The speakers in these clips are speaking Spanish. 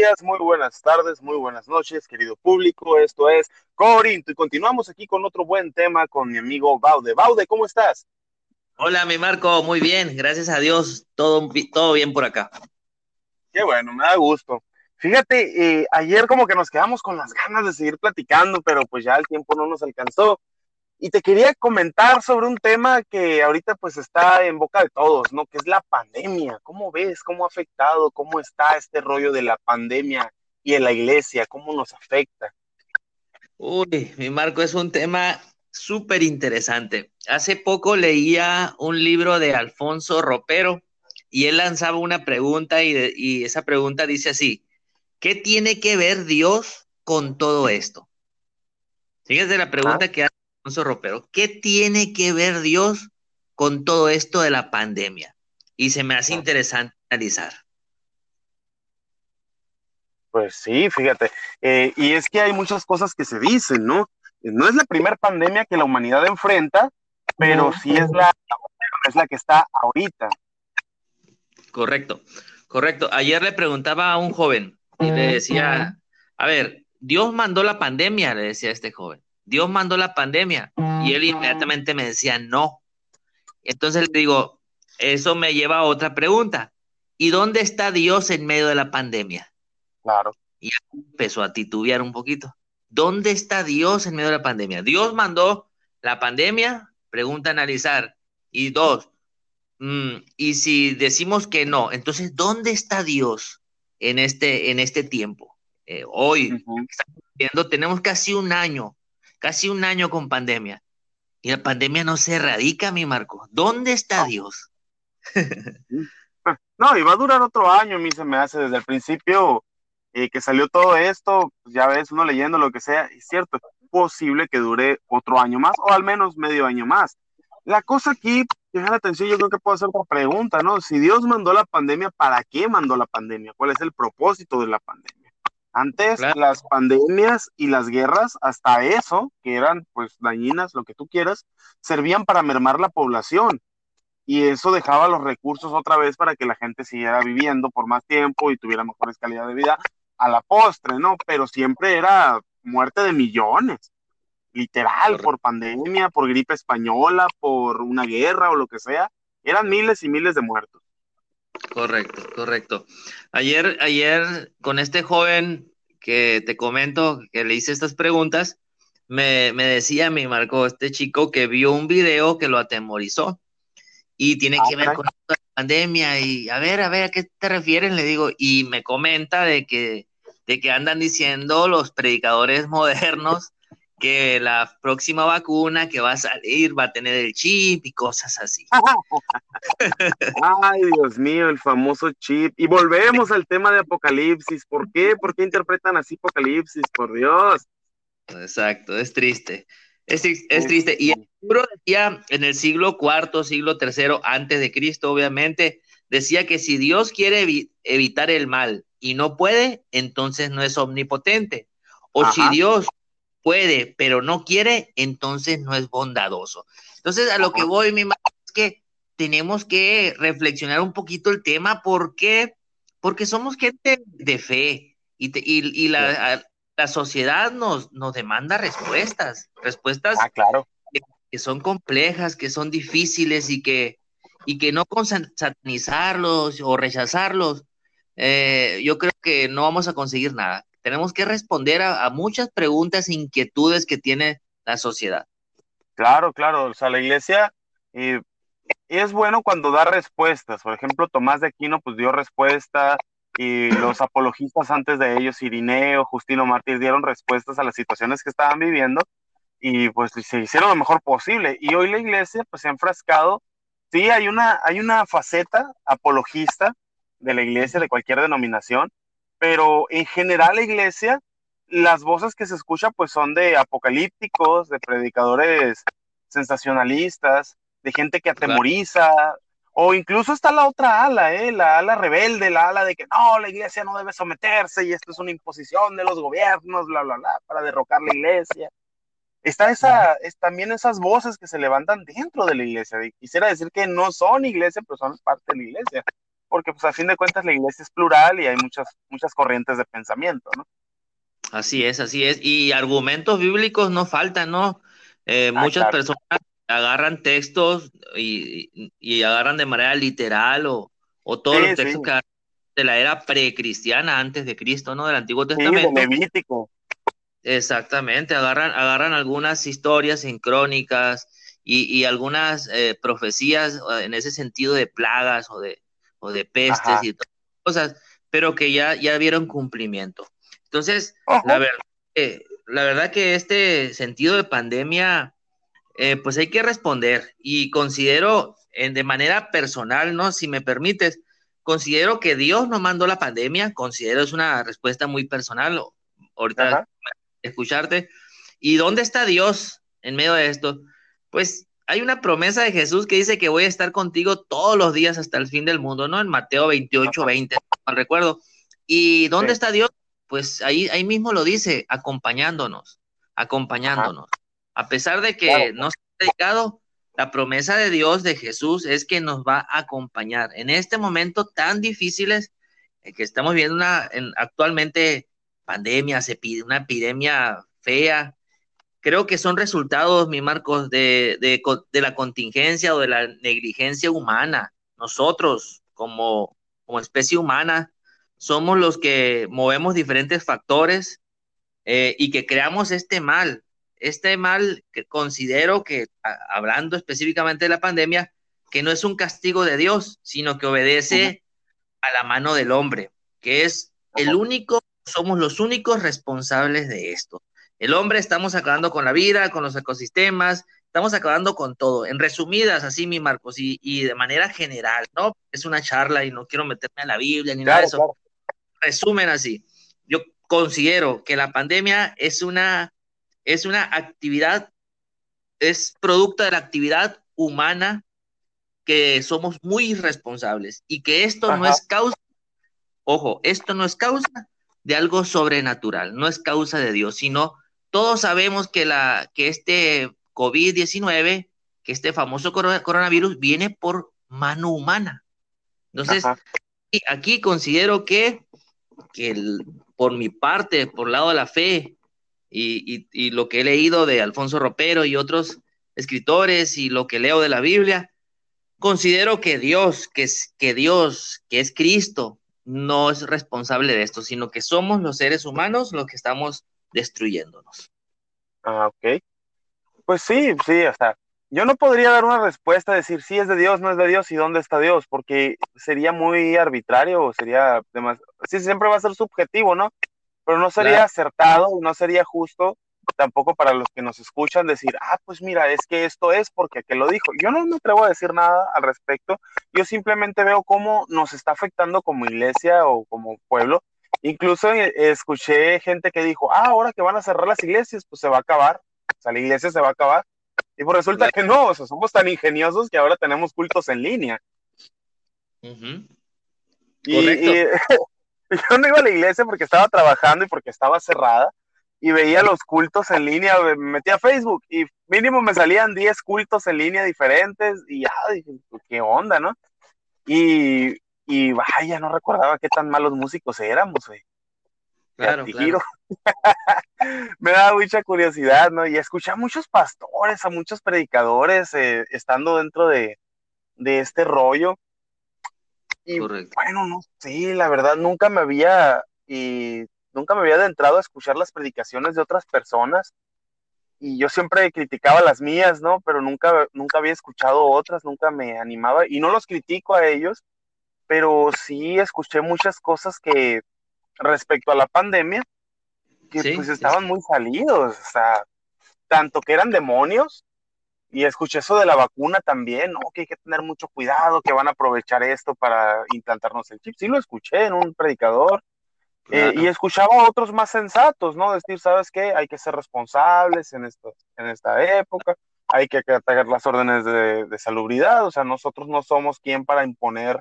días, muy buenas tardes, muy buenas noches, querido público. Esto es Corinto y continuamos aquí con otro buen tema con mi amigo Baude. Baude, ¿cómo estás? Hola, mi Marco, muy bien, gracias a Dios, todo, todo bien por acá. Qué bueno, me da gusto. Fíjate, eh, ayer como que nos quedamos con las ganas de seguir platicando, pero pues ya el tiempo no nos alcanzó. Y te quería comentar sobre un tema que ahorita pues está en boca de todos, ¿no? Que es la pandemia. ¿Cómo ves? ¿Cómo ha afectado? ¿Cómo está este rollo de la pandemia y en la iglesia? ¿Cómo nos afecta? Uy, mi Marco, es un tema súper interesante. Hace poco leía un libro de Alfonso Ropero y él lanzaba una pregunta y, esa pregunta dice así, ¿qué tiene que ver Dios con todo esto? Fíjate la pregunta ah. que hace Alfonso Ropero, ¿qué tiene que ver Dios con todo esto de la pandemia? Y se me hace interesante analizar. Pues sí, fíjate. Eh, y es que hay muchas cosas que se dicen, ¿no? No es la primera pandemia que la humanidad enfrenta, pero sí es la, es la que está ahorita. Correcto, correcto. Ayer le preguntaba a un joven y le decía, a ver, Dios mandó la pandemia, le decía a este joven. Dios mandó la pandemia. Y él inmediatamente me decía, no. Entonces le digo, eso me lleva a otra pregunta. ¿Y dónde está Dios en medio de la pandemia? Claro. Y empezó a titubear un poquito. ¿Dónde está Dios en medio de la pandemia? Dios mandó la pandemia, pregunta analizar. Y dos, mm, y si decimos que no, entonces, ¿dónde está Dios en este, en este tiempo? Eh, hoy, viendo, tenemos casi un año casi un año con pandemia. Y la pandemia no se erradica, mi Marco. ¿Dónde está Dios? no, y va a durar otro año, a mí se me hace desde el principio eh, que salió todo esto, pues ya ves, uno leyendo lo que sea, es cierto, es posible que dure otro año más o al menos medio año más. La cosa aquí, deja la atención, yo creo que puedo hacer otra pregunta, ¿no? Si Dios mandó la pandemia, ¿para qué mandó la pandemia? ¿Cuál es el propósito de la pandemia? Antes las pandemias y las guerras, hasta eso, que eran pues dañinas, lo que tú quieras, servían para mermar la población. Y eso dejaba los recursos otra vez para que la gente siguiera viviendo por más tiempo y tuviera mejores calidad de vida a la postre, ¿no? Pero siempre era muerte de millones, literal, por pandemia, por gripe española, por una guerra o lo que sea. Eran miles y miles de muertos. Correcto, correcto. Ayer, ayer con este joven que te comento, que le hice estas preguntas, me, me decía, me marcó este chico que vio un video que lo atemorizó y tiene ah, que ver con la pandemia y a ver, a ver, ¿a qué te refieres? Le digo, y me comenta de que, de que andan diciendo los predicadores modernos que la próxima vacuna que va a salir va a tener el chip y cosas así. Ay, Dios mío, el famoso chip. Y volvemos al tema de Apocalipsis. ¿Por qué? ¿Por qué interpretan así Apocalipsis? Por Dios. Exacto, es triste. Es, triste. Y el libro decía en el siglo IV, siglo III, antes de Cristo, obviamente, decía que si Dios quiere evitar el mal y no puede, entonces no es omnipotente. O si Dios puede, pero no quiere, entonces no es bondadoso. Entonces, a lo que voy, mi madre, es que tenemos que reflexionar un poquito el tema, ¿por qué? Porque somos gente de fe y, y, la, la, sociedad nos, nos demanda respuestas, respuestas ah, claro. que, son complejas, que son difíciles y que, y que no con satanizarlos o rechazarlos, eh, yo creo que no vamos a conseguir nada tenemos que responder a, muchas preguntas e inquietudes que tiene la sociedad. Claro, claro, o sea, la iglesia eh, es bueno cuando da respuestas. Por ejemplo, Tomás de Aquino pues dio respuesta y los apologistas antes de ellos, Irineo, Justino Mártir, dieron respuestas a las situaciones que estaban viviendo y pues se hicieron lo mejor posible. Y hoy la iglesia pues se ha enfrascado, sí, hay una, hay una faceta apologista de la iglesia, de cualquier denominación, pero en general la iglesia, las voces que se escuchan pues son de apocalípticos, de predicadores sensacionalistas, de gente que atemoriza, o incluso está la otra ala, ¿eh? la ala rebelde, la ala de que no, la iglesia no debe someterse y esto es una imposición de los gobiernos, bla, bla, bla, para derrocar la iglesia. Está esa, es también esas voces que se levantan dentro de la iglesia. Quisiera decir que no son iglesia, pero son parte de la iglesia. Porque pues a fin de cuentas la iglesia es plural y hay muchas, muchas corrientes de pensamiento, ¿no? Así es, así es. Y argumentos bíblicos no faltan, ¿no? Eh, ah, muchas personas agarran textos y, y, agarran de manera literal o, o todos los textos que de la era precristiana antes de Cristo, ¿no? Del Antiguo Testamento. Levítico. Exactamente, agarran, agarran algunas historias en crónicas y, y algunas eh, profecías en ese sentido de plagas o de, o de pestes y todas cosas, pero que ya, ya vieron cumplimiento. Entonces, la verdad, la verdad que este sentido de pandemia, eh, pues hay que responder y considero en, de manera personal, ¿no? Si me permites, considero que Dios no mandó la pandemia, considero es una respuesta muy personal, ahorita escucharte. ¿Y dónde está Dios en medio de esto? Pues hay una promesa de Jesús que dice que voy a estar contigo todos los días hasta el fin del mundo, ¿no? En Mateo 28, 20, al recuerdo. ¿Y dónde está Dios? Pues ahí, ahí mismo lo dice, acompañándonos, acompañándonos. A pesar de que no se ha dedicado, la promesa de Dios, de Jesús, es que nos va a acompañar en este momento tan difíciles eh, que estamos viendo una, actualmente pandemia, una epidemia fea, creo que son resultados, mi Marcos, de, la contingencia o de la negligencia humana. Nosotros, como, como especie humana, somos los que movemos diferentes factores eh, y que creamos este mal. Este mal que considero que, hablando específicamente de la pandemia, que no es un castigo de Dios, sino que obedece a la mano del hombre, que es el único, somos los únicos responsables de esto. El hombre estamos acabando con la vida, con los ecosistemas, estamos acabando con todo. En resumidas, así, mi Marcos, y, de manera general, ¿no? Es una charla y no quiero meterme a la Biblia ni nada de eso. Resumen así. Yo considero que la pandemia es una, es una actividad, es producto de la actividad humana que somos muy irresponsables y que esto no es causa, ojo, esto no es causa de algo sobrenatural, no es causa de Dios, sino todos sabemos que, la, que este COVID-19, que este famoso coronavirus viene por mano humana. Entonces, aquí considero que, que por mi parte, por el lado de la fe y, y, lo que he leído de Alfonso Ropero y otros escritores y lo que leo de la Biblia, considero que Dios, que, es, que Dios, que es Cristo, no es responsable de esto, sino que somos los seres humanos los que estamos destruyéndonos. Ah, ok. Pues sí, sí, o sea, yo no podría dar una respuesta, decir si es de Dios, no es de Dios y dónde está Dios, porque sería muy arbitrario o sería demasiado, sí, siempre va a ser subjetivo, ¿no? Pero no sería acertado no sería justo tampoco para los que nos escuchan decir, ah, pues mira, es que esto es porque que lo dijo. Yo no me atrevo a decir nada al respecto, yo simplemente veo cómo nos está afectando como iglesia o como pueblo Incluso eh, escuché gente que dijo, ah, ahora que van a cerrar las iglesias, pues se va a acabar, o sea, la iglesia se va a acabar. Y pues resulta que no, o sea, somos tan ingeniosos que ahora tenemos cultos en línea. y, yo no iba a la iglesia porque estaba trabajando y porque estaba cerrada y veía los cultos en línea, me metía a Facebook y mínimo me salían 10 cultos en línea diferentes y ya dije, pues, qué onda, ¿no? Y y vaya, no recordaba qué tan malos músicos éramos, güey. Claro, Me da mucha curiosidad, ¿no? Y escuché a muchos pastores, a muchos predicadores eh, estando dentro de, este rollo. Y bueno, no sé, la verdad nunca me había y nunca me había adentrado a escuchar las predicaciones de otras personas. Y yo siempre criticaba las mías, ¿no? Pero nunca, nunca había escuchado otras, nunca me animaba. Y no los critico a ellos, pero sí escuché muchas cosas que respecto a la pandemia, que pues estaban muy salidos, o sea, tanto que eran demonios, y escuché eso de la vacuna también, ¿no? Que hay que tener mucho cuidado, que van a aprovechar esto para implantarnos el chip. Sí lo escuché en un predicador. Eh, y escuchaba a otros más sensatos, ¿no? Decir, ¿sabes qué? Hay que ser responsables en, esto, en esta época, hay que acatar las órdenes de, de salubridad, o sea, nosotros no somos quien para imponer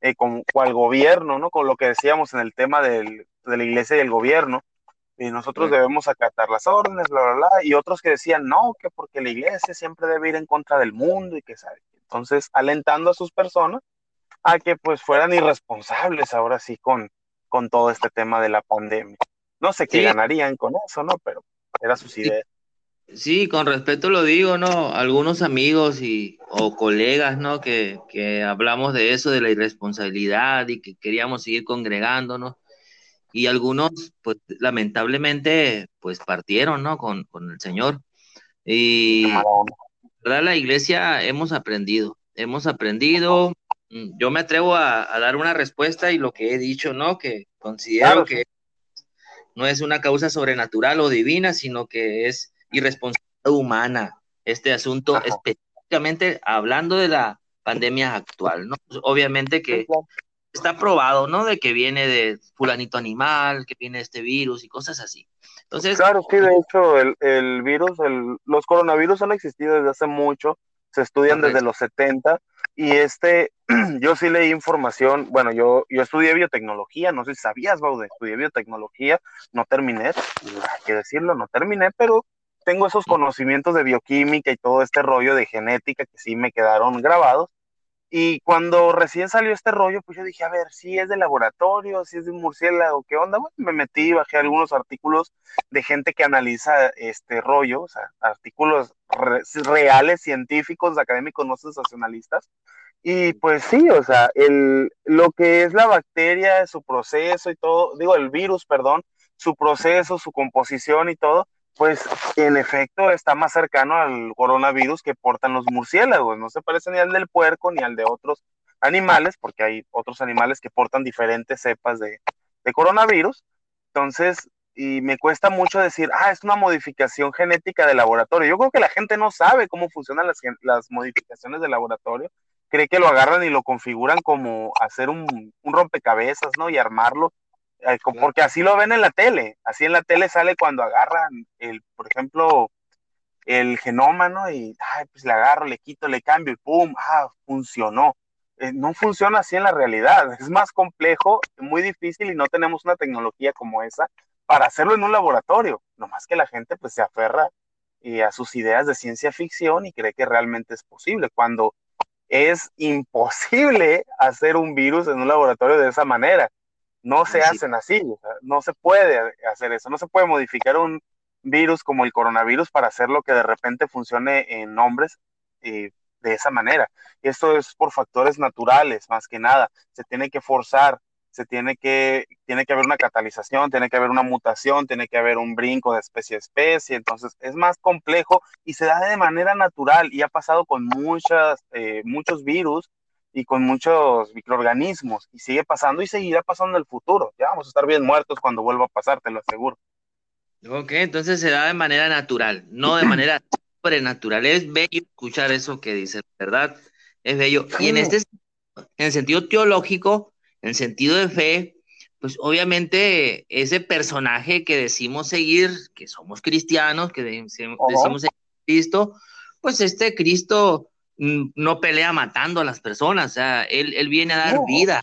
eh, con, cual gobierno, ¿no? Con lo que decíamos en el tema del, de la iglesia y el gobierno. Y nosotros debemos acatar las órdenes, bla, bla, bla. Y otros que decían, no, que porque la iglesia siempre debe ir en contra del mundo y que sabe. Entonces, alentando a sus personas a que pues fueran irresponsables ahora sí con, con todo este tema de la pandemia. No sé qué ganarían con eso, ¿no? Pero era sus ideas. Sí, con respeto lo digo, ¿no? Algunos amigos y, o colegas, ¿no? Que, que hablamos de eso, de la irresponsabilidad y que queríamos seguir congregándonos. Y algunos, pues lamentablemente, pues partieron, ¿no? Con, con el Señor. Y verdad, la iglesia hemos aprendido, hemos aprendido. Yo me atrevo a, dar una respuesta y lo que he dicho, ¿no? Que considero que no es una causa sobrenatural o divina, sino que es irresponsabilidad humana. Este asunto, específicamente hablando de la pandemia actual, ¿no? Pues, obviamente que está probado, ¿no? De que viene de fulanito animal, que viene este virus y cosas así. Entonces, claro, sí, de hecho, el, el virus, el, los coronavirus han existido desde hace mucho, se estudian desde los 70 y este, yo sí leí información, bueno, yo, yo estudié biotecnología, no sé si sabías, Baude, estudié biotecnología, no terminé, hay que decirlo, no terminé, pero tengo esos conocimientos de bioquímica y todo este rollo de genética que sí me quedaron grabados y cuando recién salió este rollo, pues yo dije, a ver, si es de laboratorio, si es de murciélago, ¿qué onda? Bueno, me metí, bajé algunos artículos de gente que analiza este rollo, o sea, artículos reales, científicos, académicos, no sensacionalistas. Y pues sí, o sea, el, lo que es la bacteria, su proceso y todo, digo, el virus, perdón, su proceso, su composición y todo, pues en efecto está más cercano al coronavirus que portan los murciélagos. No se parece ni al del puerco ni al de otros animales, porque hay otros animales que portan diferentes cepas de, coronavirus. Entonces, y me cuesta mucho decir, ah, es una modificación genética de laboratorio. Yo creo que la gente no sabe cómo funcionan las, las modificaciones de laboratorio. Cree que lo agarran y lo configuran como hacer un, un rompecabezas, ¿no? Y armarlo porque así lo ven en la tele, así en la tele sale cuando agarran el, por ejemplo, el genoma, ¿no? Y, ay, pues le agarro, le quito, le cambio y ¡pum! ¡Ah! Funcionó. Eh, no funciona así en la realidad, es más complejo, muy difícil y no tenemos una tecnología como esa para hacerlo en un laboratorio, nomás que la gente pues se aferra y a sus ideas de ciencia ficción y cree que realmente es posible, cuando es imposible hacer un virus en un laboratorio de esa manera no se hacen así, no se puede hacer eso, no se puede modificar un virus como el coronavirus para hacerlo que de repente funcione en hombres de esa manera. Esto es por factores naturales, más que nada. Se tiene que forzar, se tiene que, tiene que haber una catalización, tiene que haber una mutación, tiene que haber un brinco de especie a especie. Entonces es más complejo y se da de manera natural y ha pasado con muchas, eh, muchos virus y con muchos microorganismos y sigue pasando y seguirá pasando en el futuro. Ya vamos a estar bien muertos cuando vuelva a pasar, te lo aseguro. Ok, entonces se da de manera natural, no de manera sobrenatural. Es bello escuchar eso que dice, ¿verdad? Es bello. Y en este en el sentido teológico, en sentido de fe, pues obviamente ese personaje que decimos seguir, que somos cristianos, que decimos, decimos seguir Cristo, pues este Cristo no pelea matando a las personas, o sea, él, viene a dar vida,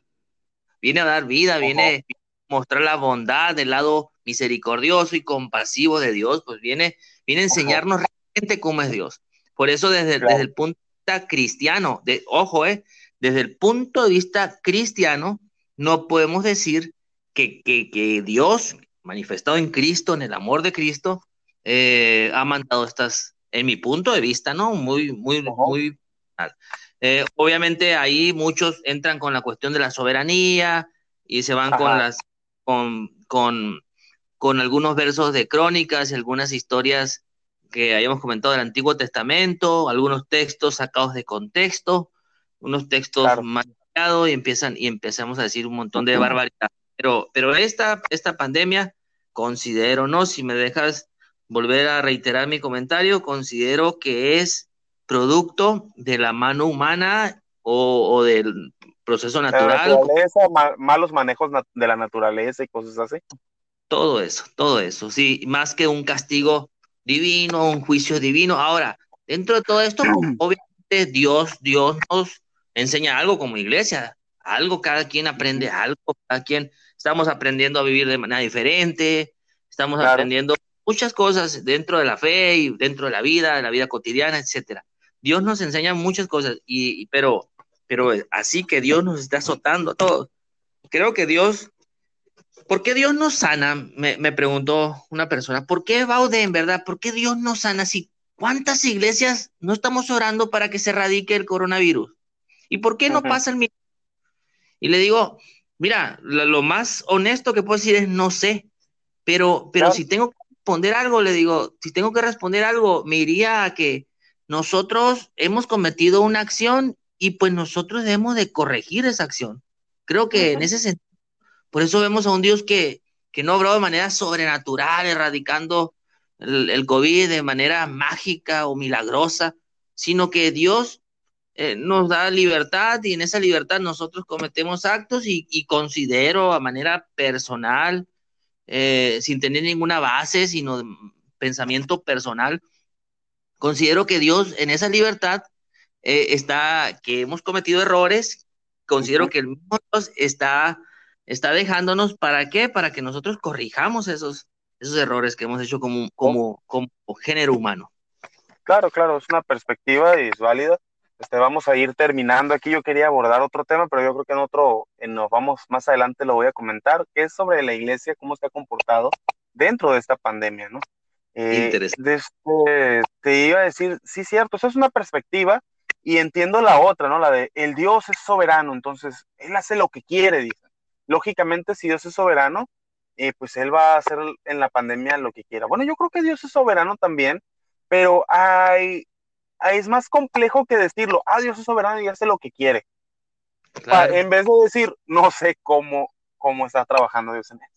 viene a dar vida, viene a mostrar la bondad del lado misericordioso y compasivo de Dios, pues viene, viene a enseñarnos realmente cómo es Dios. Por eso desde, desde el punto de vista cristiano, de, ojo, eh, desde el punto de vista cristiano, no podemos decir que, que, Dios, manifestado en Cristo, en el amor de Cristo, eh, ha mandado estas, en mi punto de vista, ¿no? Muy, muy, muy eh, obviamente ahí muchos entran con la cuestión de la soberanía y se van con las con, con, con, algunos versos de crónicas y algunas historias que hayamos comentado del Antiguo Testamento, algunos textos sacados de contexto, unos textos claro. y empiezan y empezamos a decir un montón de barbaridad. Pero, pero esta, esta pandemia, considero, ¿no? Si me dejas volver a reiterar mi comentario, considero que es producto de la mano humana o, del proceso natural. malos manejos de la naturaleza y cosas así. Todo eso, todo eso, sí, más que un castigo divino, un juicio divino. Ahora, dentro de todo esto, obviamente Dios, Dios nos enseña algo como iglesia, algo, cada quien aprende algo, cada quien estamos aprendiendo a vivir de manera diferente, estamos aprendiendo muchas cosas dentro de la fe y dentro de la vida, de la vida cotidiana, etcétera. Dios nos enseña muchas cosas, y, pero pero así que Dios nos está azotando a todos. Creo que Dios, ¿por qué Dios nos sana? Me, preguntó una persona, ¿por qué Baude, en verdad? ¿Por qué Dios nos sana si cuántas iglesias no estamos orando para que se erradique el coronavirus? ¿Y por qué no pasa el mismo? Y le digo, mira, lo, más honesto que puedo decir es no sé, pero, pero si tengo que responder algo, le digo, si tengo que responder algo, me iría a que nosotros hemos cometido una acción y pues nosotros debemos de corregir esa acción. Creo que en ese sentido, por eso vemos a un Dios que, que no obró de manera sobrenatural, erradicando el, el, COVID de manera mágica o milagrosa, sino que Dios eh, nos da libertad y en esa libertad nosotros cometemos actos y, considero a manera personal, eh, sin tener ninguna base, sino pensamiento personal, considero que Dios en esa libertad eh, está, que hemos cometido errores, considero que el mismo Dios está, está dejándonos, ¿para qué? Para que nosotros corrijamos esos, esos errores que hemos hecho como, como, como género humano. Claro, claro, es una perspectiva y es válida. Este, vamos a ir terminando aquí. Yo quería abordar otro tema, pero yo creo que en otro, en nos vamos más adelante lo voy a comentar, que es sobre la iglesia, cómo se ha comportado dentro de esta pandemia, ¿no? Eh, Interesante. Este, te iba a decir, sí, cierto, eso es una perspectiva y entiendo la otra, ¿no? La de el Dios es soberano, entonces Él hace lo que quiere, dicen. Lógicamente, si Dios es soberano, eh, pues Él va a hacer en la pandemia lo que quiera. Bueno, yo creo que Dios es soberano también, pero hay, es más complejo que decirlo, ah, Dios es soberano y hace lo que quiere. En vez de decir, no sé cómo, cómo está trabajando Dios en esto.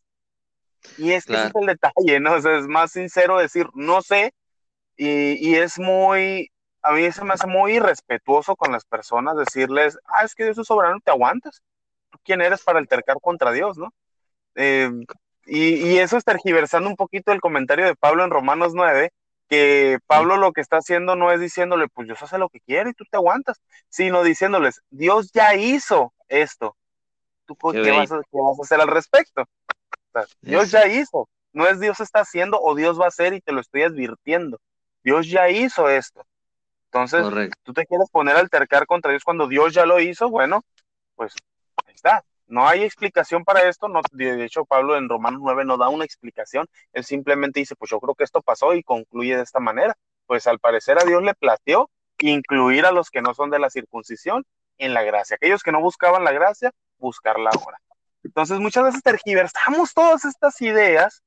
Y es que ese es el detalle, ¿no? O sea, es más sincero decir, no sé, y, y, es muy, a mí se me hace muy irrespetuoso con las personas decirles, ah, es que Dios es soberano, te aguantas. ¿Tú quién eres para altercar contra Dios, no? Eh, y, y, eso es tergiversando un poquito el comentario de Pablo en Romanos 9, que Pablo lo que está haciendo no es diciéndole, pues Dios hace lo que quiere y tú te aguantas, sino diciéndoles, Dios ya hizo esto. ¿Tú qué, vas a, hacer al respecto? Dios ya hizo, no es Dios está haciendo o Dios va a hacer y te lo estoy advirtiendo. Dios ya hizo esto. Entonces, tú te quieres poner a altercar contra Dios cuando Dios ya lo hizo, bueno, pues ahí está. No hay explicación para esto, no, de hecho Pablo en Romanos 9 no da una explicación, él simplemente dice, pues yo creo que esto pasó y concluye de esta manera. Pues al parecer a Dios le plateó incluir a los que no son de la circuncisión en la gracia. Aquellos que no buscaban la gracia, buscarla ahora. Entonces muchas veces tergiversamos todas estas ideas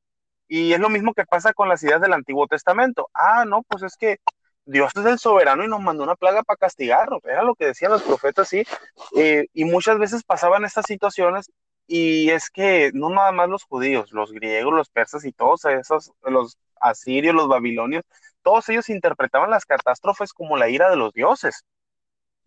y es lo mismo que pasa con las ideas del Antiguo Testamento. Ah, no, pues es que Dios es el soberano y nos mandó una plaga para castigarnos. Era lo que decían los profetas, sí. Eh, y muchas veces pasaban estas situaciones y es que no nada más los judíos, los griegos, los persas y todos esos, los asirios, los babilonios, todos ellos interpretaban las catástrofes como la ira de los dioses.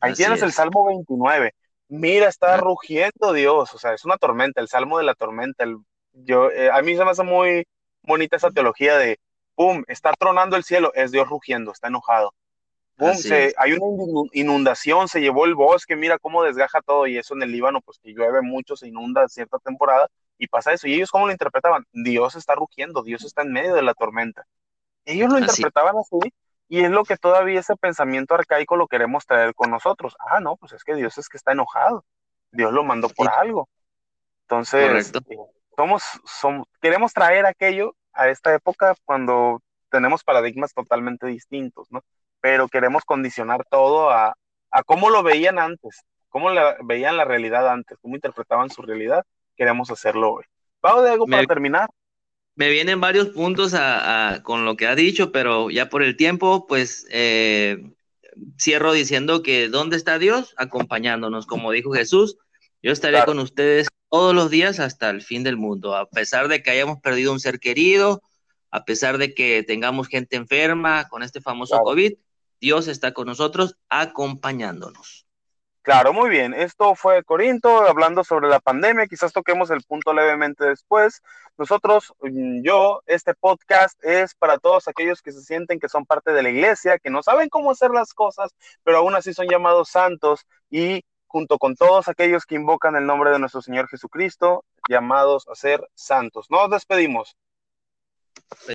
Ahí tienes el Salmo 29. Mira, está rugiendo Dios, o sea, es una tormenta, el Salmo de la tormenta. yo, eh, a mí se me hace muy bonita esa teología de ¡pum! Está tronando el cielo, es Dios rugiendo, está enojado. ¡Pum! Se, hay una inundación, se llevó el bosque, mira cómo desgaja todo y eso en el Líbano, pues que llueve mucho, se inunda cierta temporada y pasa eso. ¿Y ellos cómo lo interpretaban? Dios está rugiendo, Dios está en medio de la tormenta. Ellos lo interpretaban así y es lo que todavía ese pensamiento arcaico lo queremos traer con nosotros. Ah, no, pues es que Dios es que está enojado. Dios lo mandó por algo. Entonces, eh, somos, somos, queremos traer aquello a esta época cuando tenemos paradigmas totalmente distintos, ¿no? Pero queremos condicionar todo a, a cómo lo veían antes, cómo la, veían la realidad antes, cómo interpretaban su realidad, queremos hacerlo hoy. Pau, de algo para terminar. Me vienen varios puntos a, con lo que ha dicho, pero ya por el tiempo, pues eh, cierro diciendo que ¿dónde está Dios? Acompañándonos, como dijo Jesús, yo estaré con ustedes todos los días hasta el fin del mundo, a pesar de que hayamos perdido un ser querido, a pesar de que tengamos gente enferma con este famoso COVID, Dios está con nosotros acompañándonos. Claro, muy bien. Esto fue Corinto hablando sobre la pandemia. Quizás toquemos el punto levemente después. Nosotros, mm, yo, este podcast es para todos aquellos que se sienten que son parte de la iglesia, que no saben cómo hacer las cosas, pero aún así son llamados santos y junto con todos aquellos que invocan el nombre de nuestro Señor Jesucristo, llamados a ser santos. Nos despedimos.